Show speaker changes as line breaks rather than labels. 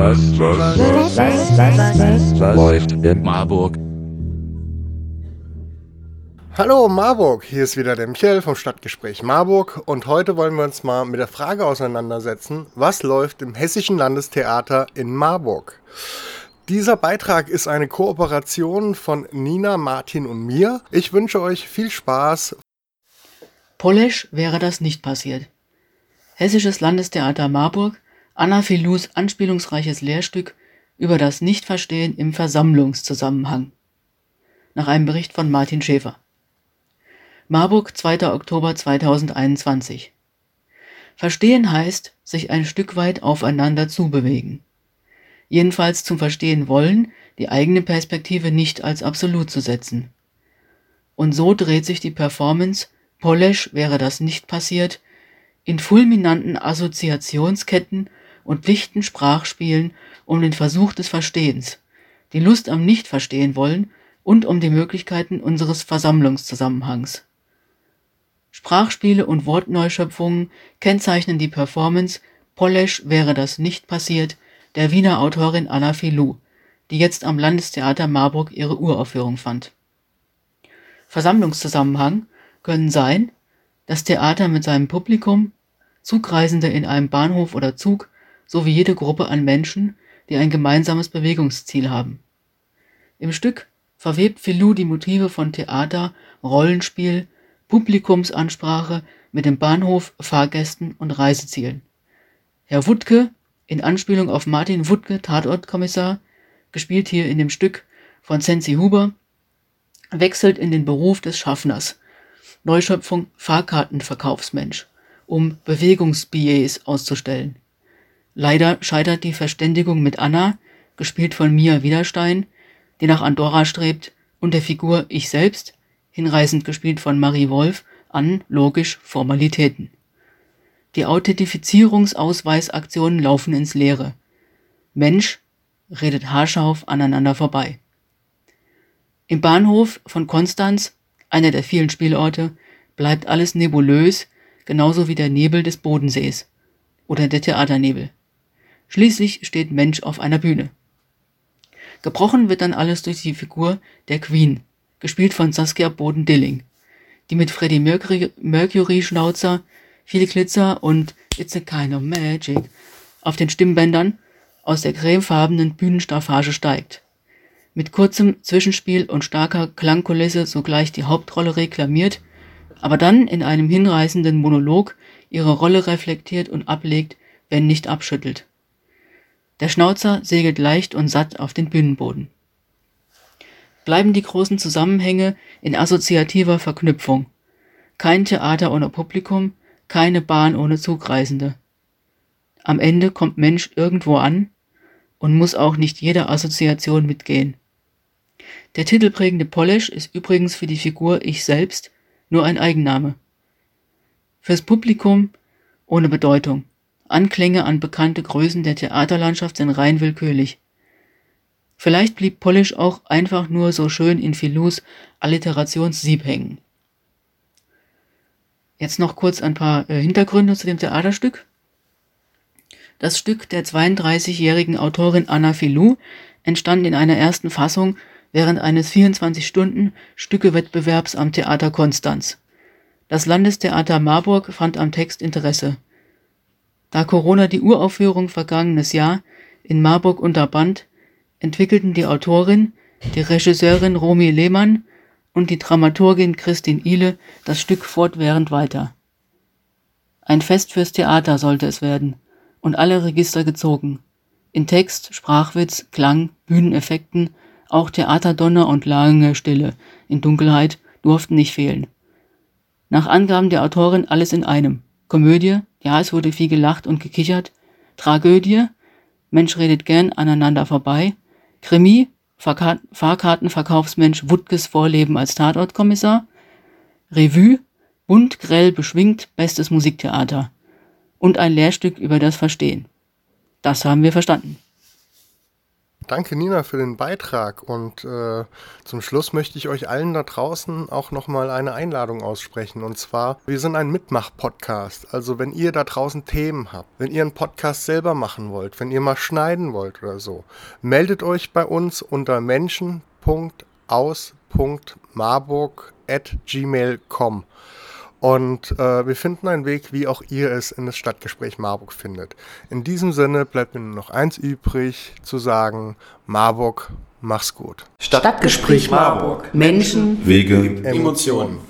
was, was, was, was, was läuft in Marburg?
Hallo Marburg, hier ist wieder der Michael vom Stadtgespräch Marburg und heute wollen wir uns mal mit der Frage auseinandersetzen, was läuft im Hessischen Landestheater in Marburg? Dieser Beitrag ist eine Kooperation von Nina, Martin und mir. Ich wünsche euch viel Spaß.
Polesch wäre das nicht passiert. Hessisches Landestheater Marburg Anna Filous anspielungsreiches Lehrstück über das Nichtverstehen im Versammlungszusammenhang. Nach einem Bericht von Martin Schäfer. Marburg, 2. Oktober 2021. Verstehen heißt, sich ein Stück weit aufeinander zubewegen. Jedenfalls zum Verstehen wollen, die eigene Perspektive nicht als absolut zu setzen. Und so dreht sich die Performance, Polesch wäre das nicht passiert, in fulminanten Assoziationsketten und dichten Sprachspielen um den Versuch des Verstehens, die Lust am Nicht-Verstehen wollen und um die Möglichkeiten unseres Versammlungszusammenhangs. Sprachspiele und Wortneuschöpfungen kennzeichnen die Performance Polesch wäre das nicht passiert der Wiener Autorin Anna Filou, die jetzt am Landestheater Marburg ihre Uraufführung fand. Versammlungszusammenhang können sein, das Theater mit seinem Publikum, Zugreisende in einem Bahnhof oder Zug sowie jede Gruppe an Menschen, die ein gemeinsames Bewegungsziel haben. Im Stück verwebt Filou die Motive von Theater, Rollenspiel, Publikumsansprache mit dem Bahnhof, Fahrgästen und Reisezielen. Herr Wuttke, in Anspielung auf Martin Wuttke, Tatortkommissar, gespielt hier in dem Stück von Sensi Huber, wechselt in den Beruf des Schaffners, Neuschöpfung Fahrkartenverkaufsmensch, um Bewegungsbillets auszustellen. Leider scheitert die Verständigung mit Anna, gespielt von Mia Widerstein, die nach Andorra strebt, und der Figur Ich selbst, hinreißend gespielt von Marie Wolf, an logisch Formalitäten. Die Authentifizierungsausweisaktionen laufen ins Leere. Mensch redet haarscharf aneinander vorbei. Im Bahnhof von Konstanz, einer der vielen Spielorte, bleibt alles nebulös, genauso wie der Nebel des Bodensees oder der Theaternebel. Schließlich steht Mensch auf einer Bühne. Gebrochen wird dann alles durch die Figur der Queen, gespielt von Saskia Boden-Dilling, die mit Freddie Mercury, Mercury viel Glitzer und It's a kind of magic auf den Stimmbändern aus der cremefarbenen Bühnenstaffage steigt. Mit kurzem Zwischenspiel und starker Klangkulisse sogleich die Hauptrolle reklamiert, aber dann in einem hinreißenden Monolog ihre Rolle reflektiert und ablegt, wenn nicht abschüttelt. Der Schnauzer segelt leicht und satt auf den Bühnenboden. Bleiben die großen Zusammenhänge in assoziativer Verknüpfung. Kein Theater ohne Publikum, keine Bahn ohne Zugreisende. Am Ende kommt Mensch irgendwo an und muss auch nicht jede Assoziation mitgehen. Der titelprägende Polish ist übrigens für die Figur Ich selbst nur ein Eigenname. Fürs Publikum ohne Bedeutung. Anklänge an bekannte Größen der Theaterlandschaft sind rein willkürlich. Vielleicht blieb Polish auch einfach nur so schön in Filous Alliterationssieb hängen. Jetzt noch kurz ein paar äh, Hintergründe zu dem Theaterstück. Das Stück der 32-jährigen Autorin Anna Filou entstand in einer ersten Fassung während eines 24-Stunden-Stückewettbewerbs am Theater Konstanz. Das Landestheater Marburg fand am Text Interesse. Da Corona die Uraufführung vergangenes Jahr in Marburg unterband, entwickelten die Autorin, die Regisseurin Romy Lehmann und die Dramaturgin Christine Ihle das Stück fortwährend weiter. Ein Fest fürs Theater sollte es werden und alle Register gezogen. In Text, Sprachwitz, Klang, Bühneneffekten, auch Theaterdonner und lange Stille in Dunkelheit durften nicht fehlen. Nach Angaben der Autorin alles in einem. Komödie, ja, es wurde viel gelacht und gekichert. Tragödie, Mensch redet gern aneinander vorbei. Krimi, Fahrkartenverkaufsmensch Wuttges Vorleben als Tatortkommissar. Revue, bunt, grell, beschwingt, bestes Musiktheater. Und ein Lehrstück über das Verstehen. Das haben wir verstanden.
Danke Nina für den Beitrag. Und äh, zum Schluss möchte ich euch allen da draußen auch nochmal eine Einladung aussprechen. Und zwar, wir sind ein Mitmach-Podcast, also wenn ihr da draußen Themen habt, wenn ihr einen Podcast selber machen wollt, wenn ihr mal schneiden wollt oder so, meldet euch bei uns unter menschen.aus.marburg.gmail.com und äh, wir finden einen Weg, wie auch ihr es in das Stadtgespräch Marburg findet. In diesem Sinne bleibt mir nur noch eins übrig, zu sagen, Marburg, mach's gut.
Stadtgespräch Marburg.
Menschen,
Wege,
Emotionen.